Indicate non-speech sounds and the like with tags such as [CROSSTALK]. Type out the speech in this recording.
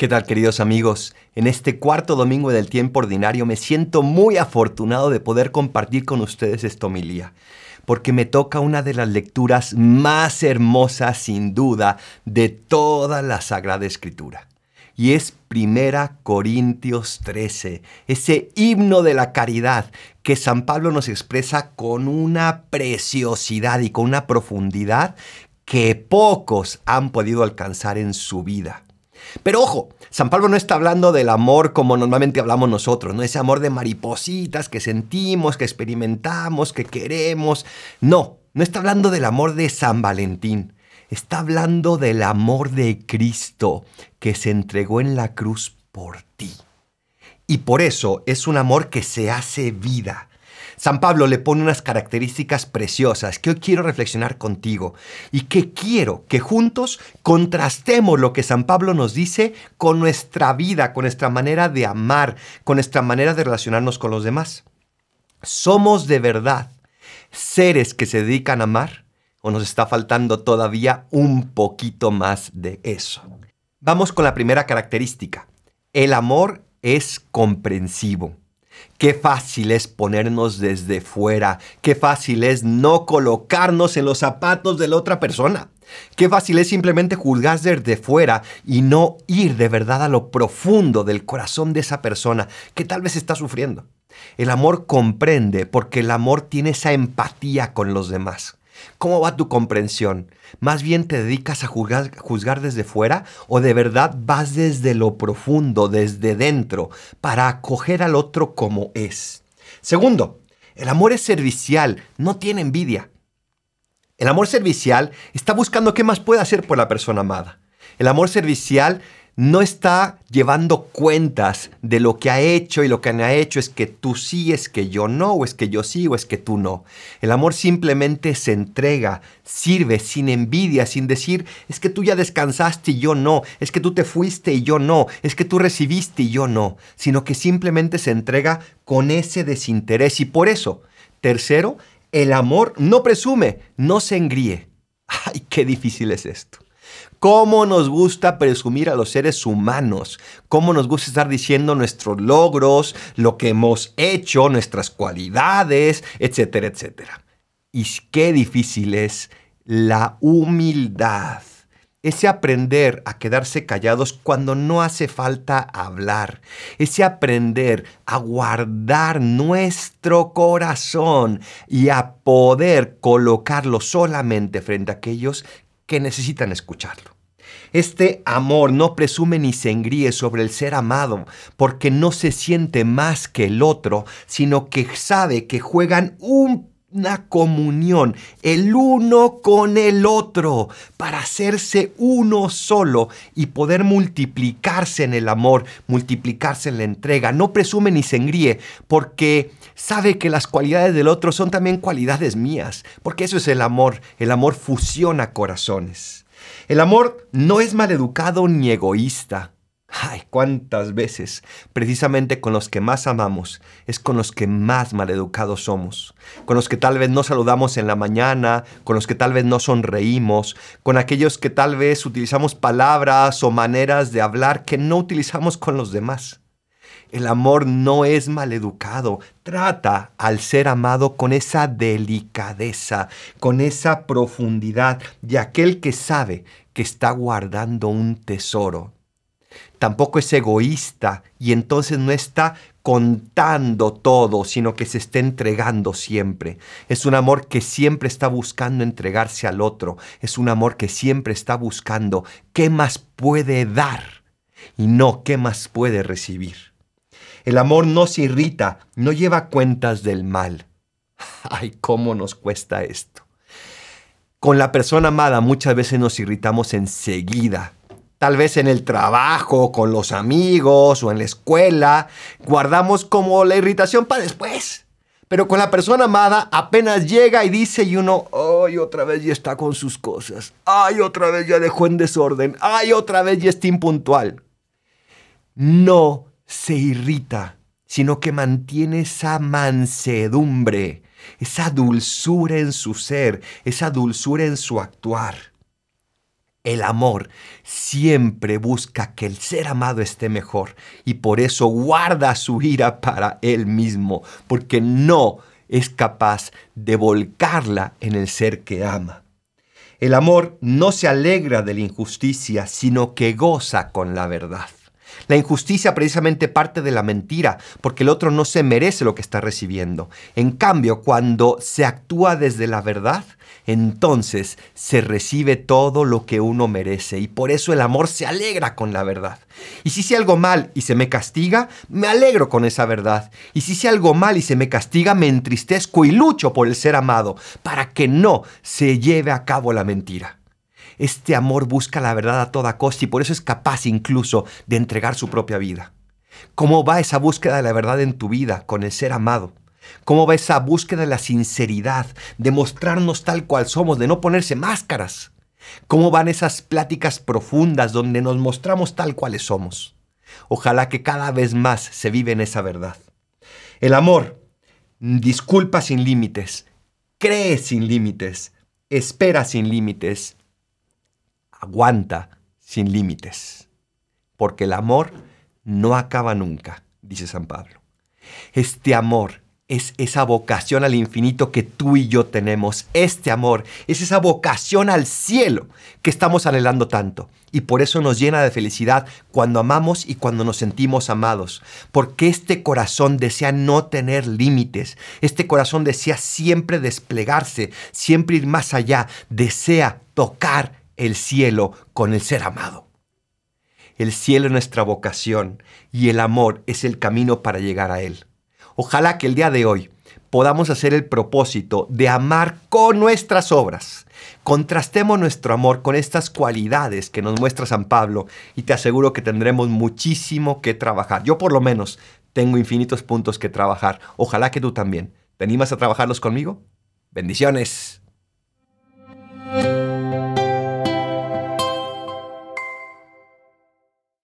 ¿Qué tal queridos amigos? En este cuarto domingo del tiempo ordinario me siento muy afortunado de poder compartir con ustedes esta homilía, porque me toca una de las lecturas más hermosas sin duda de toda la Sagrada Escritura. Y es Primera Corintios 13, ese himno de la caridad que San Pablo nos expresa con una preciosidad y con una profundidad que pocos han podido alcanzar en su vida. Pero ojo, San Pablo no está hablando del amor como normalmente hablamos nosotros, no ese amor de maripositas que sentimos, que experimentamos, que queremos. No, no está hablando del amor de San Valentín. Está hablando del amor de Cristo que se entregó en la cruz por ti. Y por eso es un amor que se hace vida San Pablo le pone unas características preciosas que hoy quiero reflexionar contigo y que quiero que juntos contrastemos lo que San Pablo nos dice con nuestra vida, con nuestra manera de amar, con nuestra manera de relacionarnos con los demás. ¿Somos de verdad seres que se dedican a amar o nos está faltando todavía un poquito más de eso? Vamos con la primera característica. El amor es comprensivo. Qué fácil es ponernos desde fuera, qué fácil es no colocarnos en los zapatos de la otra persona. Qué fácil es simplemente juzgar desde fuera y no ir de verdad a lo profundo del corazón de esa persona que tal vez está sufriendo. El amor comprende porque el amor tiene esa empatía con los demás. ¿Cómo va tu comprensión? ¿Más bien te dedicas a juzgar, desde fuera o de verdad vas desde lo profundo, desde dentro, para acoger al otro como es? Segundo, el amor es servicial, no tiene envidia. El amor servicial está buscando qué más puede hacer por la persona amada. El amor servicial no está llevando cuentas de lo que ha hecho y lo que no ha hecho es que tú sí, es que yo no, o es que yo sí, o es que tú no. El amor simplemente se entrega, sirve sin envidia, sin decir, es que tú ya descansaste y yo no, es que tú te fuiste y yo no, es que tú recibiste y yo no, sino que simplemente se entrega con ese desinterés. Y por eso, tercero, el amor no presume, no se engríe. [LAUGHS] Ay, qué difícil es esto. ¿Cómo nos gusta presumir a los seres humanos? ¿Cómo nos gusta estar diciendo nuestros logros, lo que hemos hecho, nuestras cualidades, etcétera, etcétera? Y qué difícil es la humildad. Ese aprender a quedarse callados cuando no hace falta hablar. Ese aprender a guardar nuestro corazón y a poder colocarlo solamente frente a aquellos que necesitan escucharlo. Este amor no presume ni se engríe sobre el ser amado, porque no se siente más que el otro, sino que sabe que juegan una comunión, el uno con el otro, para hacerse uno solo y poder multiplicarse en el amor, multiplicarse en la entrega. No presume ni se engríe, porque sabe que las cualidades del otro son también cualidades mías, porque eso es el amor. El amor fusiona corazones. El amor no es maleducado ni egoísta. Ay, cuántas veces, precisamente con los que más amamos, es con los que más maleducados somos, con los que tal vez no saludamos en la mañana, con los que tal vez no sonreímos, con aquellos que tal vez utilizamos palabras o maneras de hablar que no utilizamos con los demás. El amor no es maleducado. Trata al ser amado con esa delicadeza, con esa profundidad de aquel que sabe que está guardando un tesoro. Tampoco es egoísta y entonces no está contando todo, sino que se está entregando siempre. Es un amor que siempre está buscando entregarse al otro. Es un amor que siempre está buscando qué más puede dar y no qué más puede recibir. El amor no se irrita, no lleva cuentas del mal. [LAUGHS] Ay, cómo nos cuesta esto. Con la persona amada muchas veces nos irritamos enseguida. Tal vez en el trabajo, con los amigos o en la escuela, guardamos como la irritación para después. Pero con la persona amada apenas llega y dice y uno, ay, otra vez ya está con sus cosas. Ay, otra vez ya dejó en desorden. Ay, otra vez ya está impuntual. No se irrita, sino que mantiene esa mansedumbre, esa dulzura en su ser, esa dulzura en su actuar. El amor siempre busca que el ser amado esté mejor y por eso guarda su ira para él mismo, porque no es capaz de volcarla en el ser que ama. El amor no se alegra de la injusticia, sino que goza con la verdad. La injusticia precisamente parte de la mentira, porque el otro no se merece lo que está recibiendo. En cambio, cuando se actúa desde la verdad, entonces se recibe todo lo que uno merece y por eso el amor se alegra con la verdad. Y si hice algo mal y se me castiga, me alegro con esa verdad. Y si hice algo mal y se me castiga, me entristezco y lucho por el ser amado para que no se lleve a cabo la mentira. Este amor busca la verdad a toda costa y por eso es capaz incluso de entregar su propia vida. ¿Cómo va esa búsqueda de la verdad en tu vida con el ser amado? ¿Cómo va esa búsqueda de la sinceridad, de mostrarnos tal cual somos, de no ponerse máscaras? ¿Cómo van esas pláticas profundas donde nos mostramos tal cuales somos? Ojalá que cada vez más se vive en esa verdad. El amor disculpa sin límites, cree sin límites, espera sin límites, aguanta sin límites. Porque el amor no acaba nunca, dice San Pablo. Este amor es esa vocación al infinito que tú y yo tenemos. Este amor es esa vocación al cielo que estamos anhelando tanto. Y por eso nos llena de felicidad cuando amamos y cuando nos sentimos amados. Porque este corazón desea no tener límites. Este corazón desea siempre desplegarse, siempre ir más allá. Desea tocar el cielo con el ser amado. El cielo es nuestra vocación y el amor es el camino para llegar a él. Ojalá que el día de hoy podamos hacer el propósito de amar con nuestras obras. Contrastemos nuestro amor con estas cualidades que nos muestra San Pablo y te aseguro que tendremos muchísimo que trabajar. Yo por lo menos tengo infinitos puntos que trabajar. Ojalá que tú también. ¿Te animas a trabajarlos conmigo? Bendiciones.